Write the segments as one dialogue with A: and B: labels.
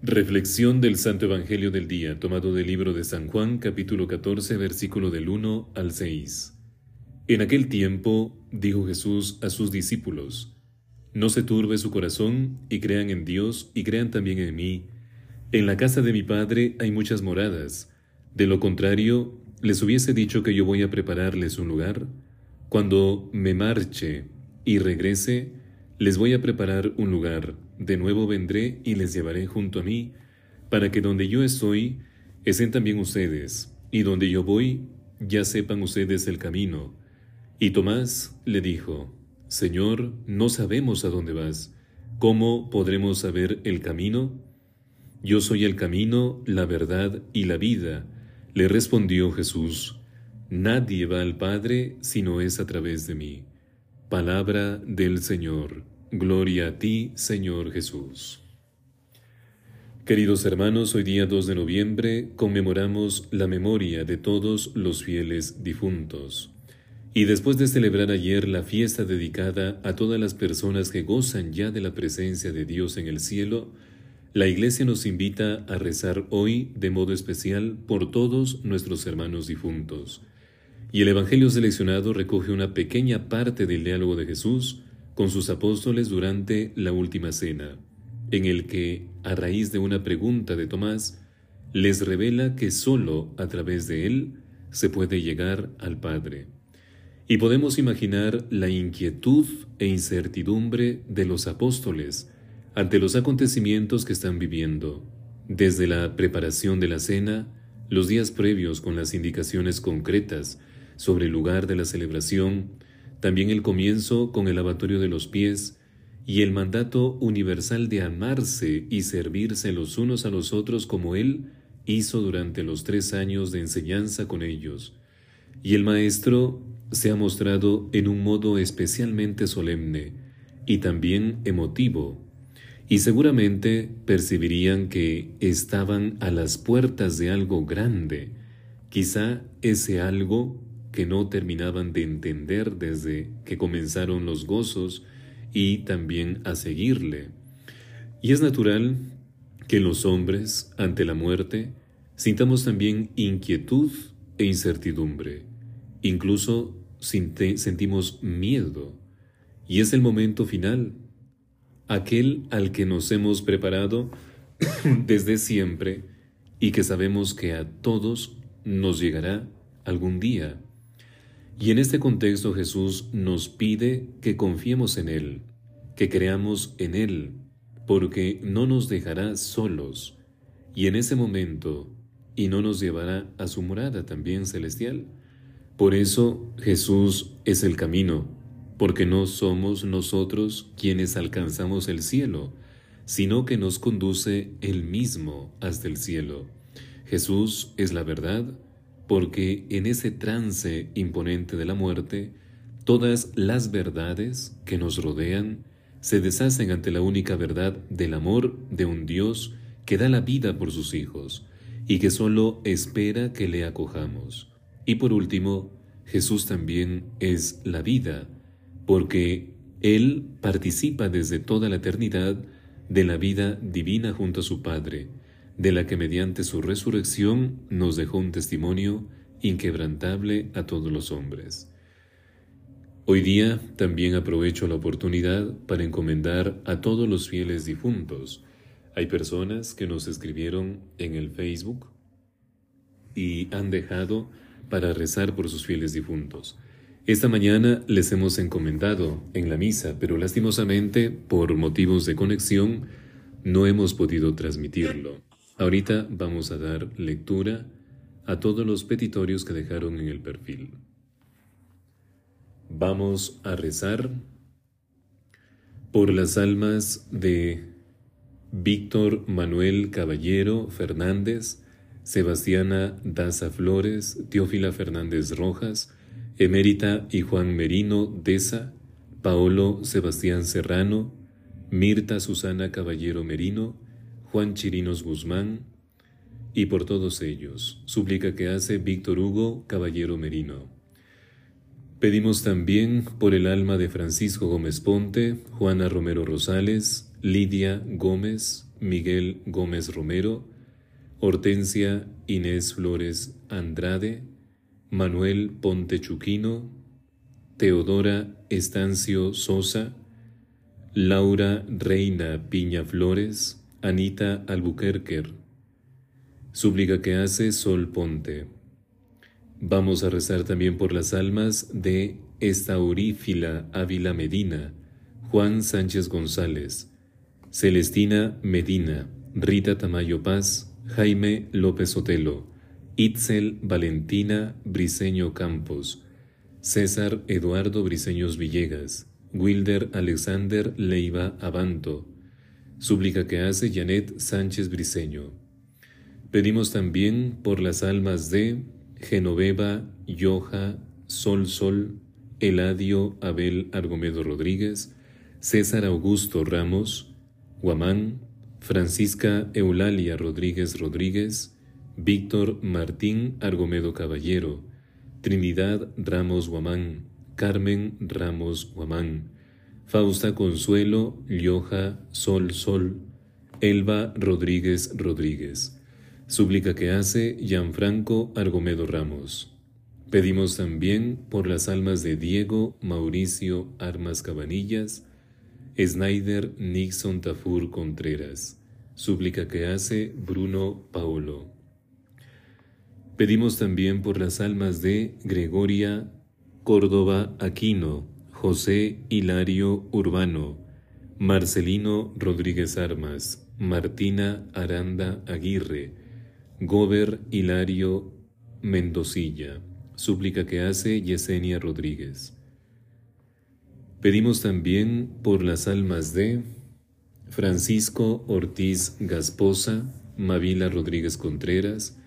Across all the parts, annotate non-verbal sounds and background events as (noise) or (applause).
A: Reflexión del Santo Evangelio del Día, tomado del libro de San Juan, capítulo 14, versículo del 1 al 6. En aquel tiempo dijo Jesús a sus discípulos, No se turbe su corazón, y crean en Dios, y crean también en mí. En la casa de mi Padre hay muchas moradas. De lo contrario, les hubiese dicho que yo voy a prepararles un lugar. Cuando me marche y regrese, les voy a preparar un lugar de nuevo vendré y les llevaré junto a mí, para que donde yo estoy, estén también ustedes, y donde yo voy, ya sepan ustedes el camino. Y Tomás le dijo, Señor, no sabemos a dónde vas. ¿Cómo podremos saber el camino? Yo soy el camino, la verdad y la vida, le respondió Jesús. Nadie va al Padre si no es a través de mí. Palabra del Señor. Gloria a ti, Señor Jesús. Queridos hermanos, hoy día 2 de noviembre conmemoramos la memoria de todos los fieles difuntos. Y después de celebrar ayer la fiesta dedicada a todas las personas que gozan ya de la presencia de Dios en el cielo, la Iglesia nos invita a rezar hoy de modo especial por todos nuestros hermanos difuntos. Y el Evangelio seleccionado recoge una pequeña parte del diálogo de Jesús con sus apóstoles durante la última cena, en el que, a raíz de una pregunta de Tomás, les revela que sólo a través de él se puede llegar al Padre. Y podemos imaginar la inquietud e incertidumbre de los apóstoles ante los acontecimientos que están viviendo, desde la preparación de la cena, los días previos con las indicaciones concretas sobre el lugar de la celebración, también el comienzo con el lavatorio de los pies y el mandato universal de amarse y servirse los unos a los otros como Él hizo durante los tres años de enseñanza con ellos. Y el Maestro se ha mostrado en un modo especialmente solemne y también emotivo, y seguramente percibirían que estaban a las puertas de algo grande, quizá ese algo que no terminaban de entender desde que comenzaron los gozos y también a seguirle. Y es natural que los hombres, ante la muerte, sintamos también inquietud e incertidumbre. Incluso sentimos miedo. Y es el momento final, aquel al que nos hemos preparado (coughs) desde siempre y que sabemos que a todos nos llegará algún día. Y en este contexto Jesús nos pide que confiemos en Él, que creamos en Él, porque no nos dejará solos, y en ese momento, y no nos llevará a su morada también celestial. Por eso Jesús es el camino, porque no somos nosotros quienes alcanzamos el cielo, sino que nos conduce Él mismo hasta el cielo. Jesús es la verdad, porque en ese trance imponente de la muerte, todas las verdades que nos rodean se deshacen ante la única verdad del amor de un Dios que da la vida por sus hijos y que solo espera que le acojamos. Y por último, Jesús también es la vida, porque Él participa desde toda la eternidad de la vida divina junto a su Padre, de la que mediante su resurrección nos dejó un testimonio inquebrantable a todos los hombres. Hoy día también aprovecho la oportunidad para encomendar a todos los fieles difuntos. Hay personas que nos escribieron en el Facebook y han dejado para rezar por sus fieles difuntos. Esta mañana les hemos encomendado en la misa, pero lastimosamente, por motivos de conexión, no hemos podido transmitirlo. Ahorita vamos a dar lectura a todos los petitorios que dejaron en el perfil. Vamos a rezar por las almas de Víctor Manuel Caballero Fernández, Sebastiana Daza Flores, Teófila Fernández Rojas, Emérita y Juan Merino Deza, Paolo Sebastián Serrano, Mirta Susana Caballero Merino, Juan Chirinos Guzmán, y por todos ellos, súplica que hace Víctor Hugo Caballero Merino. Pedimos también por el alma de Francisco Gómez Ponte, Juana Romero Rosales, Lidia Gómez, Miguel Gómez Romero, Hortensia Inés Flores Andrade, Manuel Ponte Chuquino, Teodora Estancio Sosa, Laura Reina Piña Flores, Anita Albuquerque, súplica que hace Sol Ponte. Vamos a rezar también por las almas de Estaurífila Ávila Medina, Juan Sánchez González, Celestina Medina, Rita Tamayo Paz, Jaime López Otelo, Itzel Valentina Briceño Campos, César Eduardo Briceños Villegas, Wilder Alexander Leiva Abanto, súplica que hace Janet Sánchez Briceño. Pedimos también por las almas de Genoveva, Yoja, Sol Sol, Eladio Abel Argomedo Rodríguez, César Augusto Ramos, Guamán, Francisca Eulalia Rodríguez Rodríguez, Víctor Martín Argomedo Caballero, Trinidad Ramos Guamán, Carmen Ramos Guamán, Fausta Consuelo Lioja Sol Sol, Elba Rodríguez Rodríguez. Súplica que hace Gianfranco Argomedo Ramos. Pedimos también por las almas de Diego Mauricio Armas Cabanillas, Snyder Nixon Tafur Contreras. Súplica que hace Bruno Paolo. Pedimos también por las almas de Gregoria Córdoba Aquino, José Hilario Urbano, Marcelino Rodríguez Armas, Martina Aranda Aguirre, Gober Hilario Mendocilla, súplica que hace Yesenia Rodríguez. Pedimos también por las almas de Francisco Ortiz Gasposa, Mavila Rodríguez Contreras,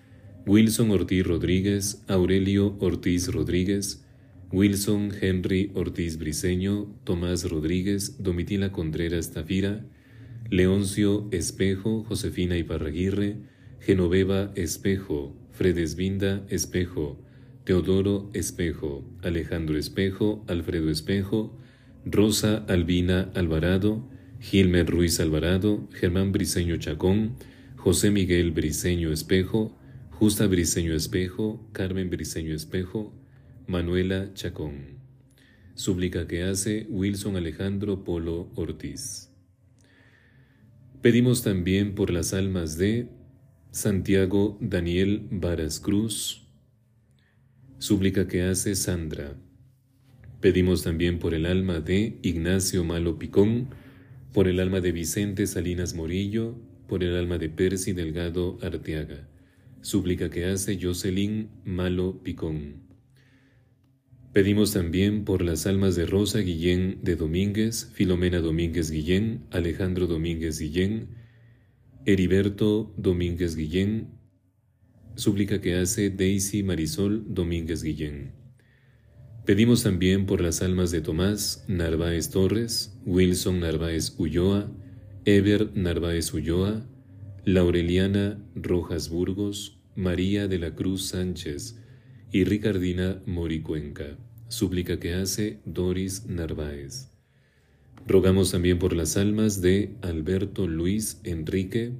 A: Wilson Ortiz Rodríguez, Aurelio Ortiz Rodríguez, Wilson Henry Ortiz Briceño, Tomás Rodríguez, Domitila Contreras Tafira, Leoncio Espejo, Josefina Iparraguirre, Genoveva Espejo, Fredesvinda Espejo, Teodoro Espejo, Alejandro Espejo, Alfredo Espejo, Rosa Albina Alvarado, Gilmer Ruiz Alvarado, Germán Briceño Chacón, José Miguel Briceño Espejo, Justa Briceño Espejo, Carmen Briceño Espejo, Manuela Chacón. Súplica que hace Wilson Alejandro Polo Ortiz. Pedimos también por las almas de Santiago Daniel Varas Cruz. Súplica que hace Sandra. Pedimos también por el alma de Ignacio Malo Picón, por el alma de Vicente Salinas Morillo, por el alma de Percy Delgado Arteaga súplica que hace Jocelyn Malo Picón. Pedimos también por las almas de Rosa Guillén de Domínguez, Filomena Domínguez Guillén, Alejandro Domínguez Guillén, Heriberto Domínguez Guillén, súplica que hace Daisy Marisol Domínguez Guillén. Pedimos también por las almas de Tomás Narváez Torres, Wilson Narváez Ulloa, Ever Narváez Ulloa, Laureliana Rojas Burgos, María de la Cruz Sánchez y Ricardina Moricuenca, súplica que hace Doris Narváez. Rogamos también por las almas de Alberto Luis Enrique,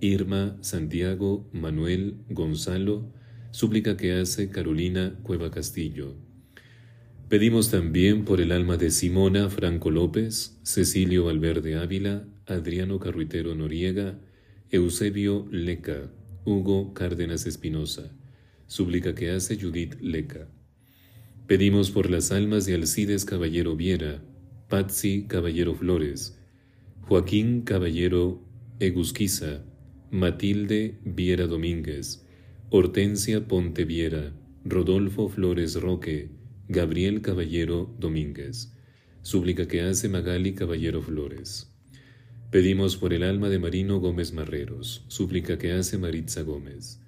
A: Irma Santiago Manuel Gonzalo, súplica que hace Carolina Cueva Castillo. Pedimos también por el alma de Simona Franco López, Cecilio Valverde Ávila, Adriano Carruitero Noriega, Eusebio Leca, Hugo Cárdenas Espinosa, súplica que hace Judith Leca. Pedimos por las almas de Alcides Caballero Viera, Patsy Caballero Flores, Joaquín Caballero Egusquiza, Matilde Viera Domínguez, Hortensia Ponte Viera, Rodolfo Flores Roque, Gabriel Caballero Domínguez, súplica que hace Magali Caballero Flores. Pedimos por el alma de Marino Gómez Marreros, súplica que hace Maritza Gómez.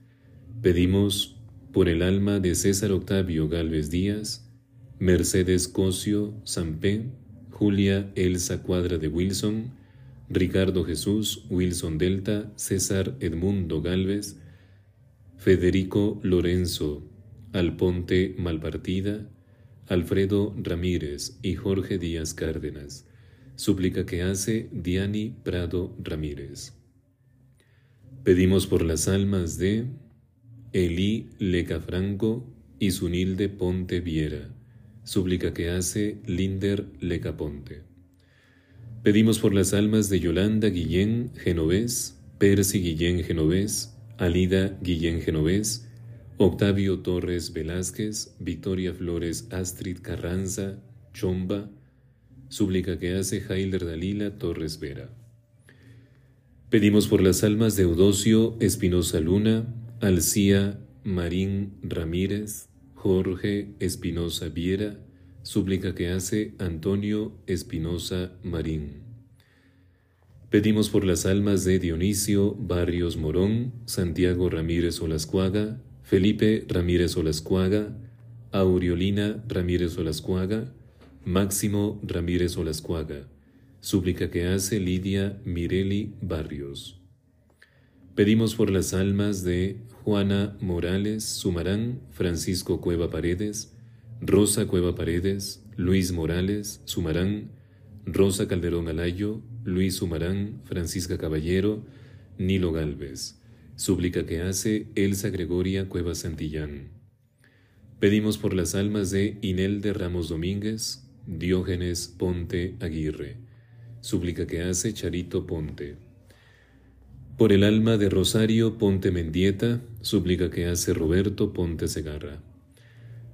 A: Pedimos por el alma de César Octavio Galvez Díaz, Mercedes Cosio Sampé, Julia Elsa Cuadra de Wilson, Ricardo Jesús Wilson Delta, César Edmundo Galvez, Federico Lorenzo Alponte Malpartida, Alfredo Ramírez y Jorge Díaz Cárdenas. Súplica que hace Diani Prado Ramírez. Pedimos por las almas de Elí Lecafranco y Sunilde Ponte Viera. Súplica que hace Linder Lecaponte. Pedimos por las almas de Yolanda Guillén Genovés, Percy Guillén Genovés, Alida Guillén Genovés, Octavio Torres Velázquez, Victoria Flores Astrid Carranza, Chomba, súplica que hace Jailder Dalila Torres Vera. Pedimos por las almas de Eudocio Espinosa Luna, Alcía Marín Ramírez, Jorge Espinosa Viera, súplica que hace Antonio Espinosa Marín. Pedimos por las almas de Dionisio Barrios Morón, Santiago Ramírez Olascuaga, Felipe Ramírez Olascuaga, Aureolina Ramírez Olascuaga, Máximo Ramírez Olascuaga, súplica que hace Lidia Mireli Barrios. Pedimos por las almas de Juana Morales Sumarán, Francisco Cueva Paredes, Rosa Cueva Paredes, Luis Morales Sumarán, Rosa Calderón Alayo, Luis Sumarán, Francisca Caballero, Nilo Galvez. Súplica que hace Elsa Gregoria Cueva Santillán. Pedimos por las almas de Inel de Ramos Domínguez, Diógenes Ponte Aguirre. Súplica que hace Charito Ponte. Por el alma de Rosario Ponte Mendieta, súplica que hace Roberto Ponte Segarra.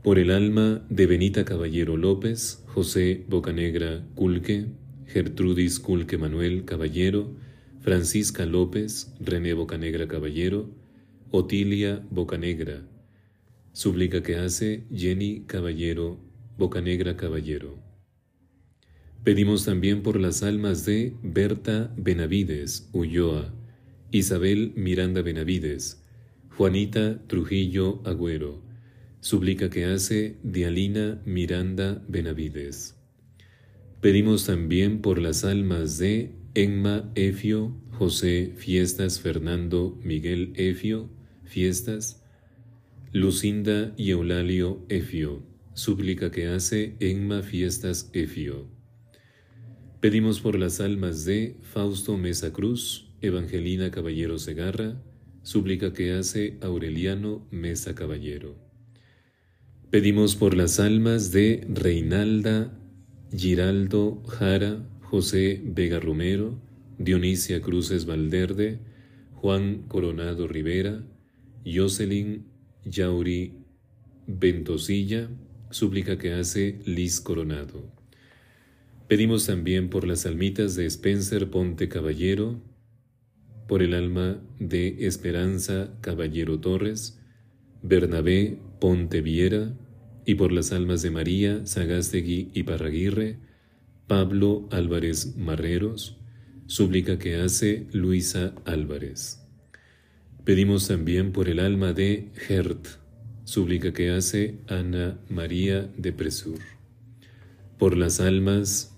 A: Por el alma de Benita Caballero López, José Bocanegra Culque, Gertrudis Culque Manuel Caballero, Francisca López, René Bocanegra Caballero, Otilia Bocanegra. Súplica que hace Jenny Caballero, Bocanegra Caballero. Pedimos también por las almas de Berta Benavides, Ulloa, Isabel Miranda Benavides, Juanita Trujillo Agüero. Súplica que hace Dialina Miranda Benavides. Pedimos también por las almas de Enma Efio, José Fiestas, Fernando Miguel Efio, Fiestas, Lucinda y Eulalio Efio, súplica que hace Enma Fiestas Efio. Pedimos por las almas de Fausto Mesa Cruz, Evangelina Caballero Segarra, súplica que hace Aureliano Mesa Caballero. Pedimos por las almas de Reinalda Giraldo Jara, José Vega Romero, Dionisia Cruces Valderde, Juan Coronado Rivera, Jocelyn Yauri Ventosilla, súplica que hace Liz Coronado. Pedimos también por las almitas de Spencer Ponte Caballero, por el alma de Esperanza Caballero Torres, Bernabé Ponte Viera, y por las almas de María Sagastegui y Parraguirre, Pablo Álvarez Marreros, súplica que hace Luisa Álvarez. Pedimos también por el alma de Gert, súplica que hace Ana María de Presur. Por las almas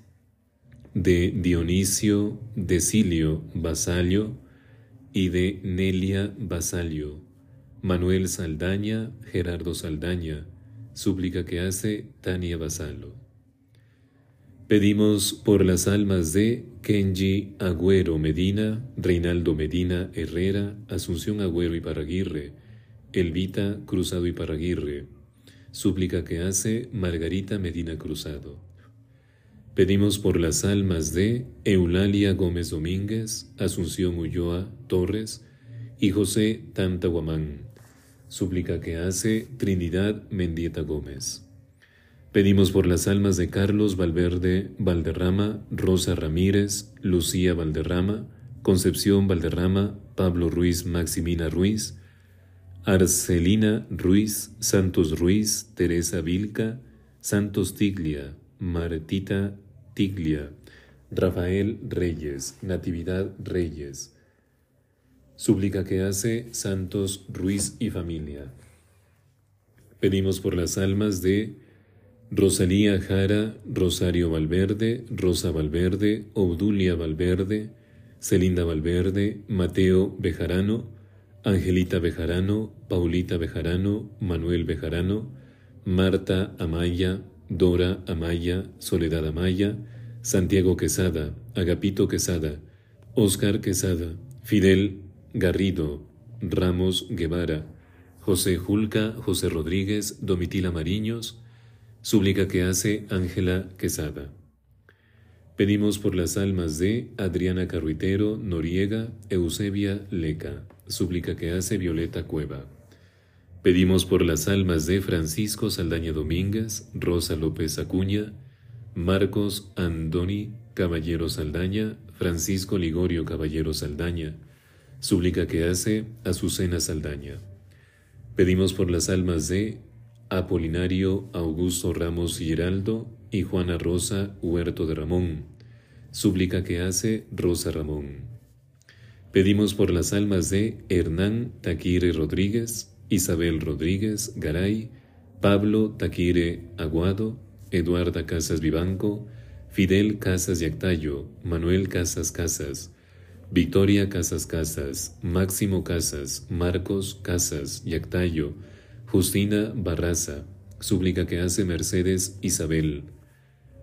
A: de Dionisio Decilio Basalio y de Nelia Basalio, Manuel Saldaña, Gerardo Saldaña, súplica que hace Tania Basalo. Pedimos por las almas de Kenji Agüero Medina, Reinaldo Medina Herrera, Asunción Agüero y Paraguirre, Elvita Cruzado y Paraguirre, súplica que hace Margarita Medina Cruzado. Pedimos por las almas de Eulalia Gómez Domínguez, Asunción Ulloa Torres y José Tantahuamán súplica que hace Trinidad Mendieta Gómez. Pedimos por las almas de Carlos Valverde Valderrama, Rosa Ramírez, Lucía Valderrama, Concepción Valderrama, Pablo Ruiz Maximina Ruiz, Arcelina Ruiz, Santos Ruiz, Teresa Vilca, Santos Tiglia, Martita Tiglia, Rafael Reyes, Natividad Reyes, Súplica que hace Santos Ruiz y familia. Pedimos por las almas de Rosalía Jara, Rosario Valverde, Rosa Valverde, Obdulia Valverde, Celinda Valverde, Mateo Bejarano, Angelita Bejarano, Paulita Bejarano, Manuel Bejarano, Marta Amaya, Dora Amaya, Soledad Amaya, Santiago Quesada, Agapito Quesada, Oscar Quesada, Fidel Garrido, Ramos Guevara, José Julca, José Rodríguez, Domitila Mariños, súplica que hace Ángela Quesada. Pedimos por las almas de Adriana Carruitero, Noriega, Eusebia Leca, súplica que hace Violeta Cueva. Pedimos por las almas de Francisco Saldaña Domínguez, Rosa López Acuña, Marcos Andoni Caballero Saldaña, Francisco Ligorio Caballero Saldaña, súplica que hace Azucena Saldaña. Pedimos por las almas de Apolinario Augusto Ramos Giraldo y Juana Rosa Huerto de Ramón, súplica que hace Rosa Ramón. Pedimos por las almas de Hernán Taquire Rodríguez, Isabel Rodríguez Garay, Pablo Taquire Aguado, Eduarda Casas Vivanco, Fidel Casas Yactayo, Manuel Casas Casas, Victoria Casas Casas, Máximo Casas, Marcos Casas, Yactayo, Justina Barraza, súplica que hace Mercedes Isabel.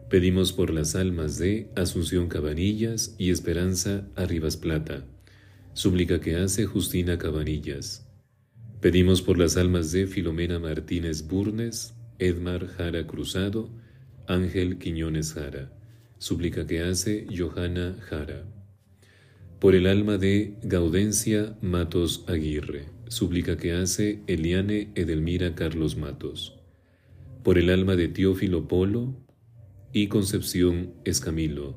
A: Pedimos por las almas de Asunción Cabanillas y Esperanza Arribas Plata, súplica que hace Justina Cabanillas. Pedimos por las almas de Filomena Martínez Burnes, Edmar Jara Cruzado, Ángel Quiñones Jara, súplica que hace Johanna Jara. Por el alma de Gaudencia Matos Aguirre, súplica que hace Eliane Edelmira Carlos Matos, por el alma de Teófilo Polo y Concepción Escamilo,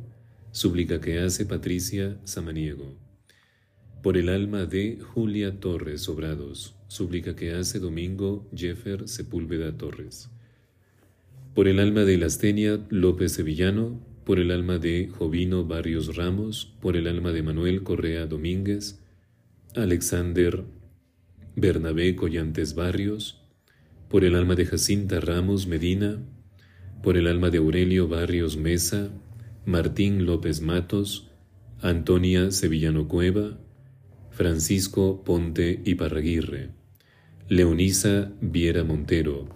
A: súplica que hace Patricia Samaniego, por el alma de Julia Torres Sobrados, súplica que hace Domingo Jeffer Sepúlveda Torres, por el alma de Lastenia López Sevillano, por el alma de Jovino Barrios Ramos, por el alma de Manuel Correa Domínguez, Alexander Bernabé Collantes Barrios, por el alma de Jacinta Ramos Medina, por el alma de Aurelio Barrios Mesa, Martín López Matos, Antonia Sevillano Cueva, Francisco Ponte Iparraguirre, Leonisa Viera Montero,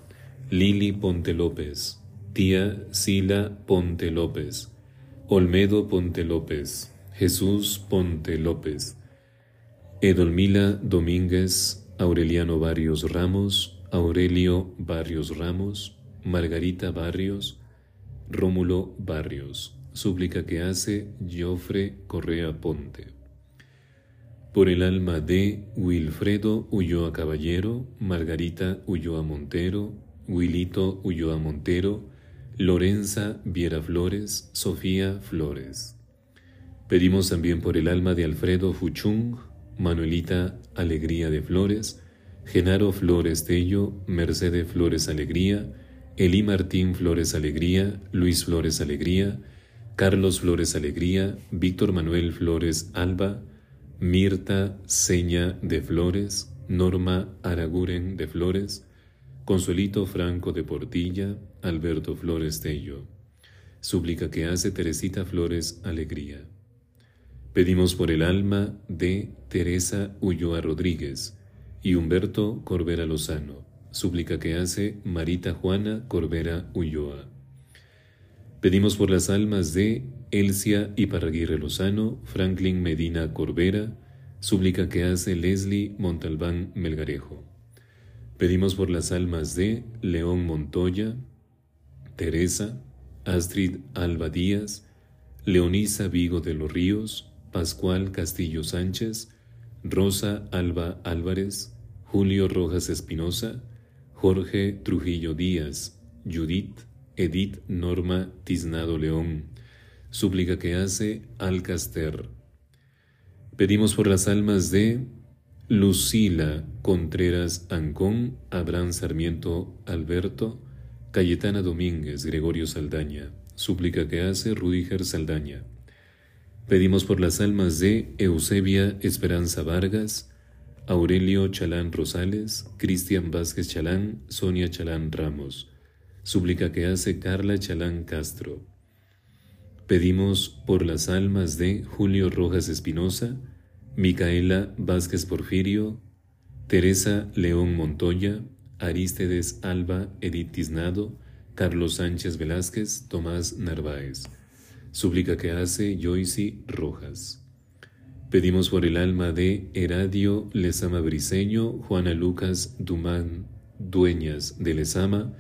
A: Lili Ponte López, tía Sila Ponte López, Olmedo Ponte López, Jesús Ponte López, Edolmila Domínguez, Aureliano Barrios Ramos, Aurelio Barrios Ramos, Margarita Barrios, Rómulo Barrios, súplica que hace Jofre Correa Ponte. Por el alma de Wilfredo Ulloa Caballero, Margarita Ulloa Montero, Wilito Ulloa Montero, Lorenza Viera Flores, Sofía Flores. Pedimos también por el alma de Alfredo Fuchung, Manuelita Alegría de Flores, Genaro Flores Tello, Mercedes Flores Alegría, Eli Martín Flores Alegría, Luis Flores Alegría, Carlos Flores Alegría, Víctor Manuel Flores Alba, Mirta Seña de Flores, Norma Araguren de Flores, Consuelito Franco de Portilla, Alberto Flores Tello. Súplica que hace Teresita Flores Alegría. Pedimos por el alma de Teresa Ulloa Rodríguez y Humberto Corbera Lozano. Súplica que hace Marita Juana Corbera Ulloa. Pedimos por las almas de Elsia Iparraguirre Lozano, Franklin Medina Corbera, súplica que hace Leslie Montalbán Melgarejo. Pedimos por las almas de León Montoya, Teresa, Astrid Alba Díaz, Leonisa Vigo de los Ríos, Pascual Castillo Sánchez, Rosa Alba Álvarez, Julio Rojas Espinosa, Jorge Trujillo Díaz, Judith, Edith Norma Tiznado León, súplica que hace Alcaster. Pedimos por las almas de Lucila Contreras Ancón, Abraham Sarmiento Alberto, Cayetana Domínguez, Gregorio Saldaña, súplica que hace Rudiger Saldaña. Pedimos por las almas de Eusebia Esperanza Vargas, Aurelio Chalán Rosales, Cristian Vázquez Chalán, Sonia Chalán Ramos, súplica que hace Carla Chalán Castro. Pedimos por las almas de Julio Rojas Espinosa, Micaela Vázquez Porfirio, Teresa León Montoya, Arístedes Alba Edith Tiznado, Carlos Sánchez Velázquez, Tomás Narváez. Súplica que hace Joyce Rojas. Pedimos por el alma de Heradio Lezama Briseño, Juana Lucas Dumán Dueñas de Lezama,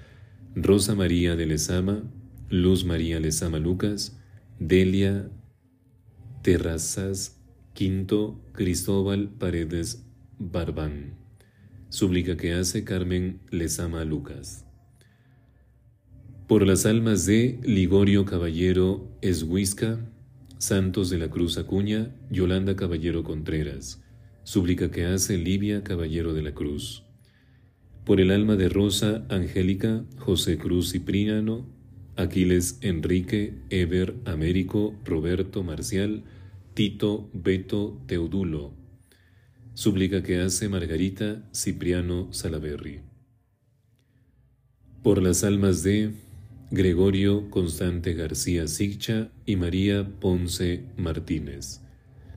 A: Rosa María de Lezama, Luz María Lezama Lucas, Delia Terrazas Quinto, Cristóbal Paredes Barbán. Súplica que hace Carmen Lezama Lucas. Por las almas de Ligorio Caballero Eshuisca, Santos de la Cruz Acuña, Yolanda Caballero Contreras. Súplica que hace Livia Caballero de la Cruz. Por el alma de Rosa Angélica, José Cruz Cipriano, Aquiles Enrique, Eber Américo, Roberto Marcial, Tito Beto Teodulo. Súplica que hace Margarita Cipriano Salaberry. Por las almas de Gregorio Constante García Sigcha y María Ponce Martínez.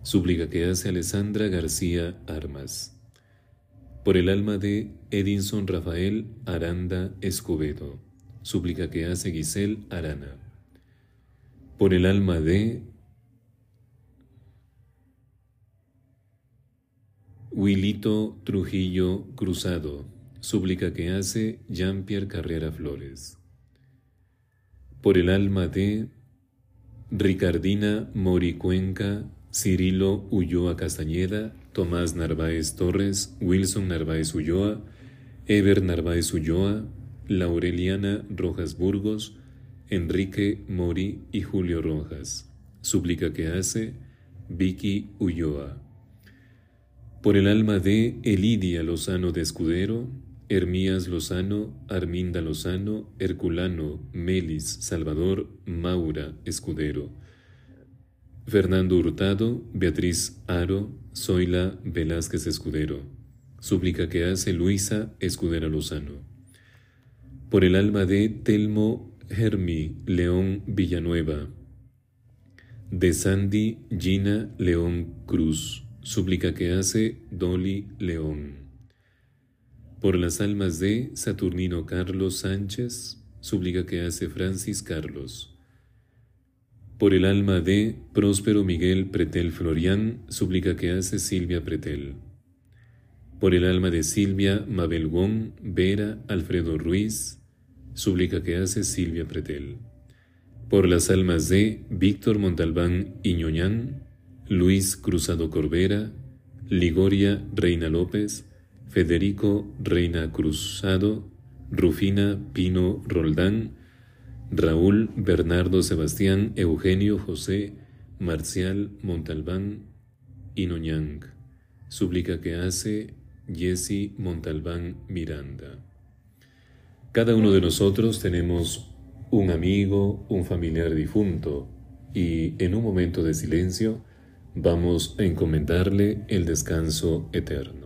A: Súplica que hace Alessandra García Armas. Por el alma de Edinson Rafael Aranda Escobedo. Súplica que hace Giselle Arana. Por el alma de Wilito Trujillo Cruzado. Súplica que hace Jean-Pierre Carrera Flores por el alma de Ricardina Mori Cuenca, Cirilo Ulloa Castañeda, Tomás Narváez Torres, Wilson Narváez Ulloa, Eber Narváez Ulloa, Laureliana Rojas Burgos, Enrique Mori y Julio Rojas. Súplica que hace Vicky Ulloa. Por el alma de Elidia Lozano de Escudero, Hermías Lozano, Arminda Lozano, Herculano, Melis, Salvador, Maura, Escudero. Fernando Hurtado, Beatriz Aro, Zoila Velázquez Escudero. Súplica que hace Luisa Escudera Lozano. Por el alma de Telmo Germi León Villanueva. De Sandy Gina León Cruz. Súplica que hace Dolly León por las almas de Saturnino Carlos Sánchez, súplica que hace Francis Carlos. Por el alma de Próspero Miguel Pretel Florián, súplica que hace Silvia Pretel. Por el alma de Silvia Mabel Wong, Vera Alfredo Ruiz, súplica que hace Silvia Pretel. Por las almas de Víctor Montalbán Iñoñán, Luis Cruzado Corbera, Ligoria Reina López, Federico Reina Cruzado, Rufina Pino Roldán, Raúl Bernardo Sebastián, Eugenio José, Marcial Montalbán Noñang. Súplica que hace Jesse Montalbán Miranda. Cada uno de nosotros tenemos un amigo, un familiar difunto, y en un momento de silencio vamos a encomendarle el descanso eterno.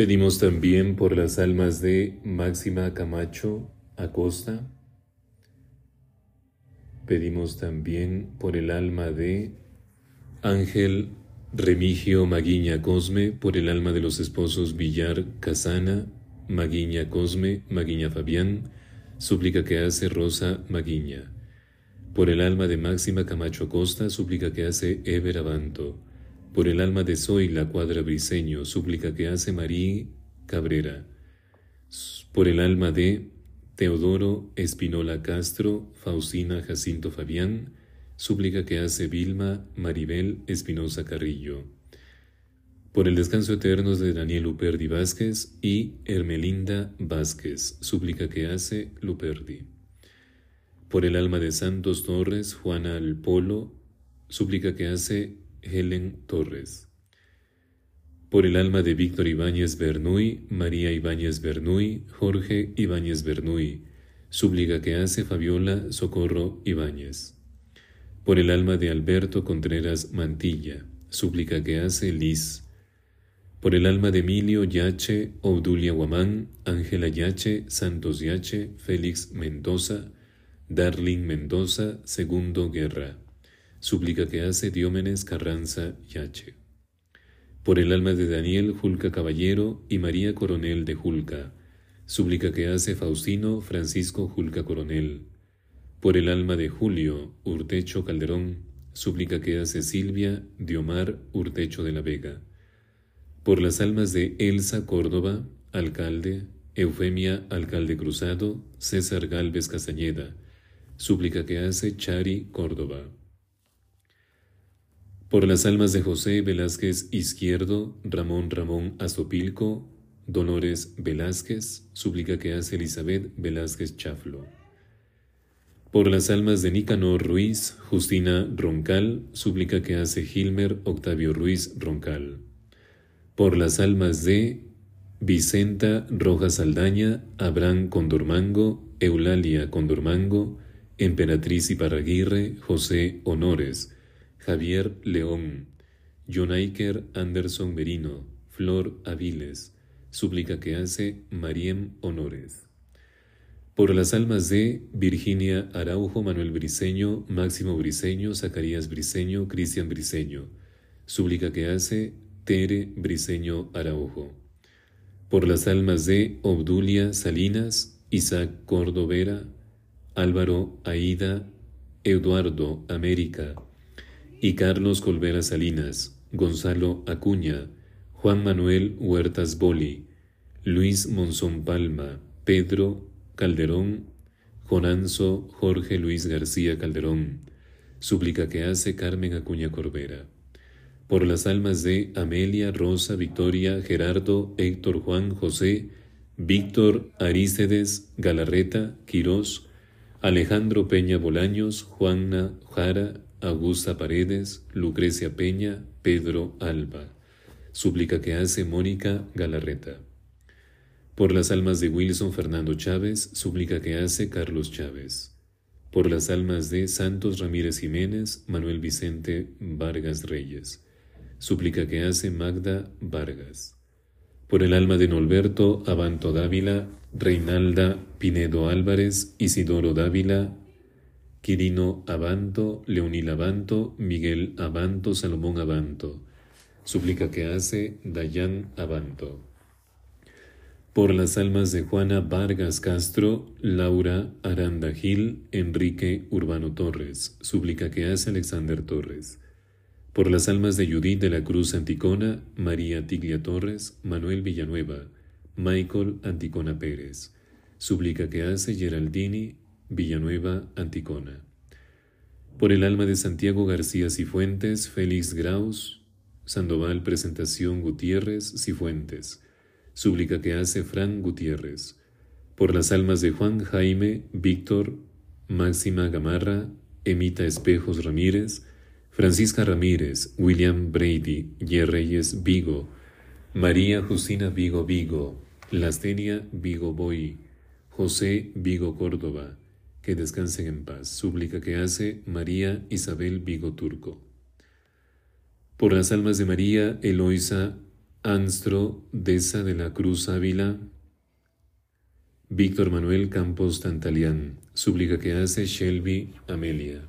A: Pedimos también por las almas de Máxima Camacho Acosta. Pedimos también por el alma de Ángel Remigio Maguiña Cosme, por el alma de los esposos Villar Casana, Maguiña Cosme, Maguiña Fabián, súplica que hace Rosa Maguiña. Por el alma de Máxima Camacho Acosta, súplica que hace Ever Abanto por el alma de Soy la cuadra briseño, súplica que hace María Cabrera, por el alma de Teodoro Espinola Castro, Faustina Jacinto Fabián, súplica que hace Vilma Maribel Espinosa Carrillo, por el descanso eterno de Daniel Luperdi Vázquez y Hermelinda Vázquez, súplica que hace Luperdi, por el alma de Santos Torres, Juana Alpolo, súplica que hace Helen Torres. por el alma de Víctor Ibáñez Bernuy, María Ibáñez Bernuy, Jorge Ibáñez Bernuy, súplica que hace Fabiola Socorro Ibáñez, por el alma de Alberto Contreras Mantilla, súplica que hace Liz, por el alma de Emilio Yache, Obdulia Guamán, Ángela Yache, Santos Yache, Félix Mendoza, Darling Mendoza, Segundo Guerra, súplica que hace Diómenes Carranza Yache por el alma de Daniel Julca Caballero y María Coronel de Julca, súplica que hace Faustino Francisco Julca Coronel, por el alma de Julio Urtecho Calderón, súplica que hace Silvia Diomar Urtecho de la Vega, por las almas de Elsa Córdoba, alcalde, Eufemia Alcalde Cruzado, César Galvez Castañeda, súplica que hace Chari Córdoba por las almas de José Velázquez Izquierdo, Ramón Ramón Azopilco, Dolores Velázquez, súplica que hace Elizabeth Velázquez Chaflo. Por las almas de Nicanor Ruiz, Justina Roncal, súplica que hace Gilmer Octavio Ruiz Roncal. Por las almas de Vicenta Rojas Aldaña, Abraham Condormango, Eulalia Condormango, Emperatriz Iparraguirre, José Honores, Javier León, Jonaiker Anderson Merino, Flor Aviles, súplica que hace Mariem Honores. Por las almas de Virginia Araujo, Manuel Briceño, Máximo Briceño, Zacarías Briceño, Cristian Briceño, súplica que hace Tere Briceño Araujo. Por las almas de Obdulia Salinas, Isaac Cordovera, Álvaro Aida, Eduardo América, y Carlos Colvera Salinas, Gonzalo Acuña, Juan Manuel Huertas Boli, Luis Monzón Palma, Pedro Calderón, Jonanzo Jorge Luis García Calderón, súplica que hace Carmen Acuña Corbera. Por las almas de Amelia, Rosa, Victoria, Gerardo, Héctor, Juan, José, Víctor, Arícedes, Galarreta, Quirós, Alejandro Peña Bolaños, Juana Jara, Augusta Paredes, Lucrecia Peña, Pedro Alba. Súplica que hace Mónica Galarreta. Por las almas de Wilson Fernando Chávez, súplica que hace Carlos Chávez. Por las almas de Santos Ramírez Jiménez, Manuel Vicente Vargas Reyes. Súplica que hace Magda Vargas. Por el alma de Norberto Abanto Dávila, Reinalda Pinedo Álvarez, Isidoro Dávila, Quirino Abanto, Leonil Abanto, Miguel Abanto, Salomón Abanto. Súplica que hace Dayan Abanto. Por las almas de Juana Vargas Castro, Laura Aranda Gil, Enrique Urbano Torres. Súplica que hace Alexander Torres. Por las almas de Judith de la Cruz Anticona, María Tiglia Torres, Manuel Villanueva, Michael Anticona Pérez. Súplica que hace Geraldini Villanueva, Anticona. Por el alma de Santiago García Cifuentes, Félix Graus, Sandoval Presentación Gutiérrez Cifuentes, súplica que hace Fran Gutiérrez. Por las almas de Juan Jaime, Víctor, Máxima Gamarra, Emita Espejos Ramírez, Francisca Ramírez, William Brady, Yerreyes Vigo, María Justina Vigo Vigo, Lastenia Vigo Boy, José Vigo Córdoba, que descansen en paz. Súplica que hace María Isabel Vigo Turco. Por las almas de María Eloisa Anstro Deza de la Cruz Ávila, Víctor Manuel Campos Tantalián. Súplica que hace Shelby Amelia.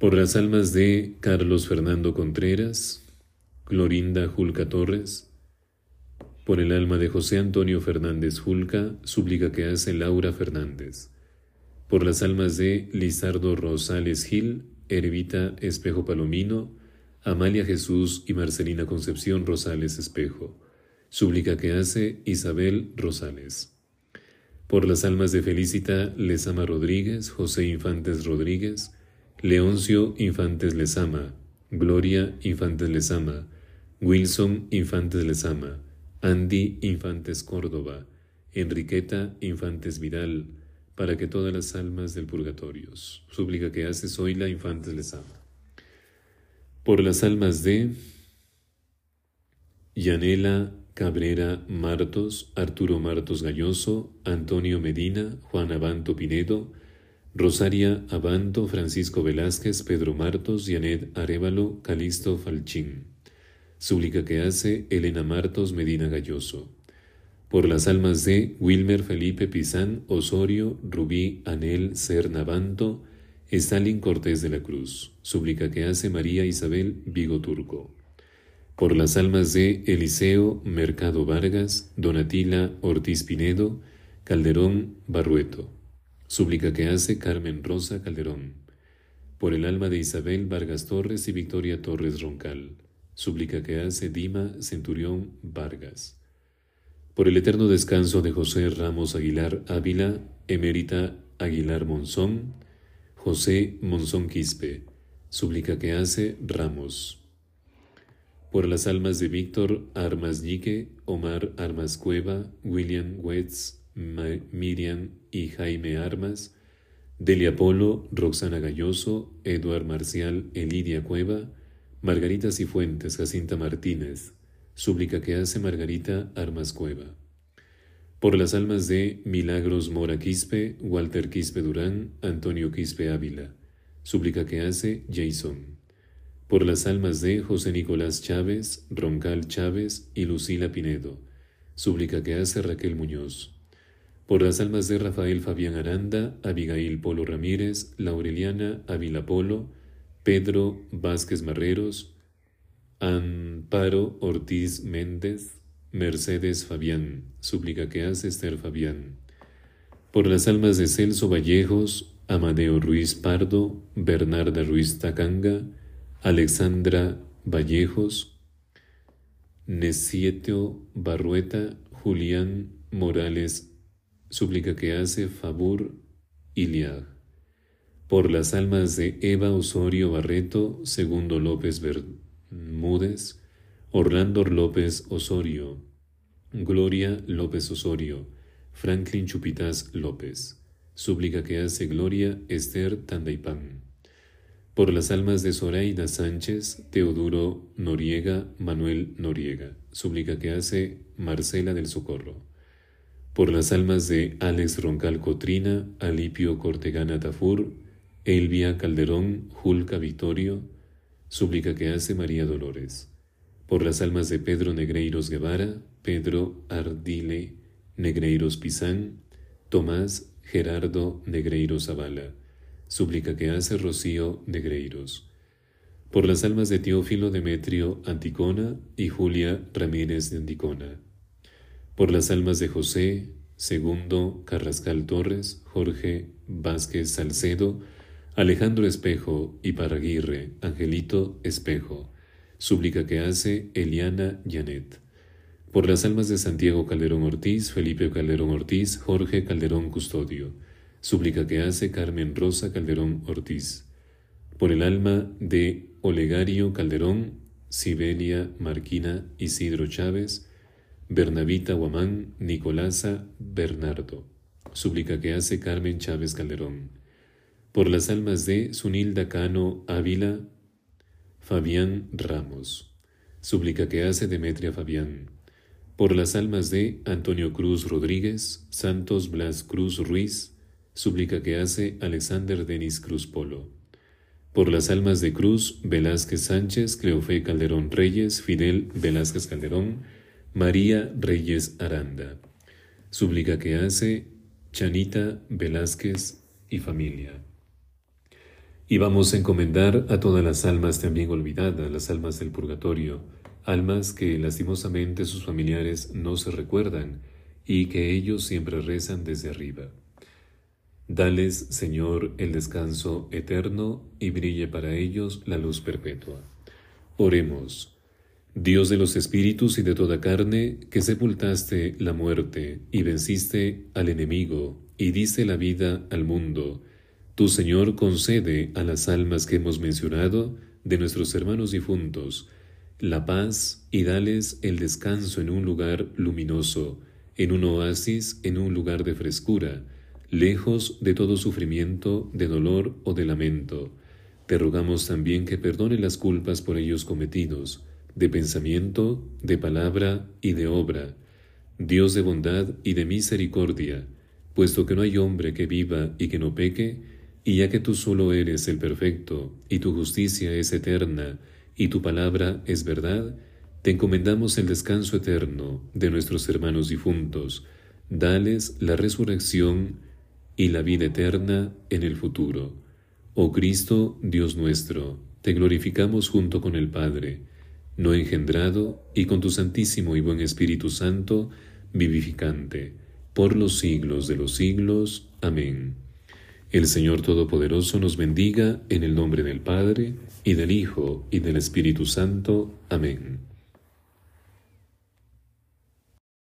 A: Por las almas de Carlos Fernando Contreras, Clorinda Julca Torres, por el alma de José Antonio Fernández Julca, súplica que hace Laura Fernández por las almas de Lizardo Rosales Gil, Erevita Espejo Palomino, Amalia Jesús y Marcelina Concepción Rosales Espejo, súplica que hace Isabel Rosales. Por las almas de Felicita Lezama Rodríguez, José Infantes Rodríguez, Leoncio Infantes Lezama, Gloria Infantes Lezama, Wilson Infantes Lezama, Andy Infantes Córdoba, Enriqueta Infantes Vidal, para que todas las almas del purgatorio, súplica que hace la Infantes les ama. Por las almas de Yanela Cabrera Martos, Arturo Martos Galloso, Antonio Medina, Juan Abanto Pinedo, Rosaria Abanto, Francisco Velázquez, Pedro Martos, Janet Arevalo, Calisto Falchín. Súplica que hace Elena Martos Medina Galloso. Por las almas de Wilmer Felipe Pizán, Osorio, Rubí Anel Cernabanto, Stalin Cortés de la Cruz. Súplica que hace María Isabel Vigo Turco por las almas de Eliseo Mercado Vargas, Donatila Ortiz Pinedo, Calderón Barrueto. Súplica que hace Carmen Rosa Calderón. Por el alma de Isabel Vargas Torres y Victoria Torres Roncal. Súplica que hace Dima Centurión Vargas. Por el eterno descanso de José Ramos Aguilar Ávila, Emérita Aguilar Monzón, José Monzón Quispe. Súplica que hace Ramos por las almas de Víctor Armas Ñique, Omar Armas Cueva, William Wetz, Miriam y Jaime Armas, Delia Polo, Roxana Galloso, Eduard Marcial, Elidia Cueva, Margarita Cifuentes, Jacinta Martínez, súplica que hace Margarita Armas Cueva. Por las almas de Milagros Mora Quispe, Walter Quispe Durán, Antonio Quispe Ávila, súplica que hace Jason. Por las almas de José Nicolás Chávez, Roncal Chávez y Lucila Pinedo, súplica que hace Raquel Muñoz, por las almas de Rafael Fabián Aranda, Abigail Polo Ramírez, Laureliana Ávila Polo, Pedro Vázquez Marreros, Amparo Ortiz Méndez, Mercedes Fabián, súplica que hace Esther Fabián, por las almas de Celso Vallejos, Amadeo Ruiz Pardo, Bernarda Ruiz Tacanga, Alexandra Vallejos, Nesieto Barrueta, Julián Morales, súplica que hace Fabur Iliad. Por las almas de Eva Osorio Barreto, Segundo López Bermúdez, Orlando López Osorio, Gloria López Osorio, Franklin Chupitas López, súplica que hace Gloria Esther Tandaipán. Por las almas de Zoraida Sánchez, Teodoro Noriega, Manuel Noriega, súplica que hace Marcela del Socorro, por las almas de Alex Roncal Cotrina, Alipio Cortegana Tafur, Elvia Calderón, Julca Vitorio, súplica que hace María Dolores, por las almas de Pedro Negreiros Guevara, Pedro Ardile Negreiros Pizán, Tomás Gerardo Negreiros Zavala, súplica que hace Rocío Negreiros. Por las almas de Teófilo Demetrio Anticona y Julia Ramírez de Anticona. Por las almas de José Segundo Carrascal Torres, Jorge Vázquez Salcedo, Alejandro Espejo y Paraguirre, Angelito Espejo. Súplica que hace Eliana Janet. Por las almas de Santiago Calderón Ortiz, Felipe Calderón Ortiz, Jorge Calderón Custodio súplica que hace Carmen Rosa Calderón Ortiz, por el alma de Olegario Calderón, Sibelia Marquina Isidro Chávez, Bernavita Guamán, Nicolasa Bernardo, súplica que hace Carmen Chávez Calderón, por las almas de Sunilda Cano Ávila, Fabián Ramos, súplica que hace Demetria Fabián, por las almas de Antonio Cruz Rodríguez, Santos Blas Cruz Ruiz, súplica que hace Alexander Denis Cruz Polo. Por las almas de Cruz, Velázquez Sánchez, Cleofé Calderón Reyes, Fidel Velázquez Calderón, María Reyes Aranda. Súplica que hace Chanita Velázquez y familia. Y vamos a encomendar a todas las almas también olvidadas, las almas del purgatorio, almas que lastimosamente sus familiares no se recuerdan y que ellos siempre rezan desde arriba. Dales, Señor, el descanso eterno y brille para ellos la luz perpetua. Oremos. Dios de los espíritus y de toda carne, que sepultaste la muerte y venciste al enemigo y diste la vida al mundo, tu Señor concede a las almas que hemos mencionado de nuestros hermanos difuntos la paz y dales el descanso en un lugar luminoso, en un oasis, en un lugar de frescura, lejos de todo sufrimiento, de dolor o de lamento. Te rogamos también que perdone las culpas por ellos cometidos, de pensamiento, de palabra y de obra, Dios de bondad y de misericordia, puesto que no hay hombre que viva y que no peque, y ya que tú solo eres el perfecto, y tu justicia es eterna, y tu palabra es verdad, te encomendamos el descanso eterno de nuestros hermanos difuntos, dales la resurrección y la vida eterna en el futuro. Oh Cristo, Dios nuestro, te glorificamos junto con el Padre, no engendrado, y con tu Santísimo y buen Espíritu Santo, vivificante, por los siglos de los siglos. Amén. El Señor Todopoderoso nos bendiga en el nombre del Padre, y del Hijo, y del Espíritu Santo. Amén.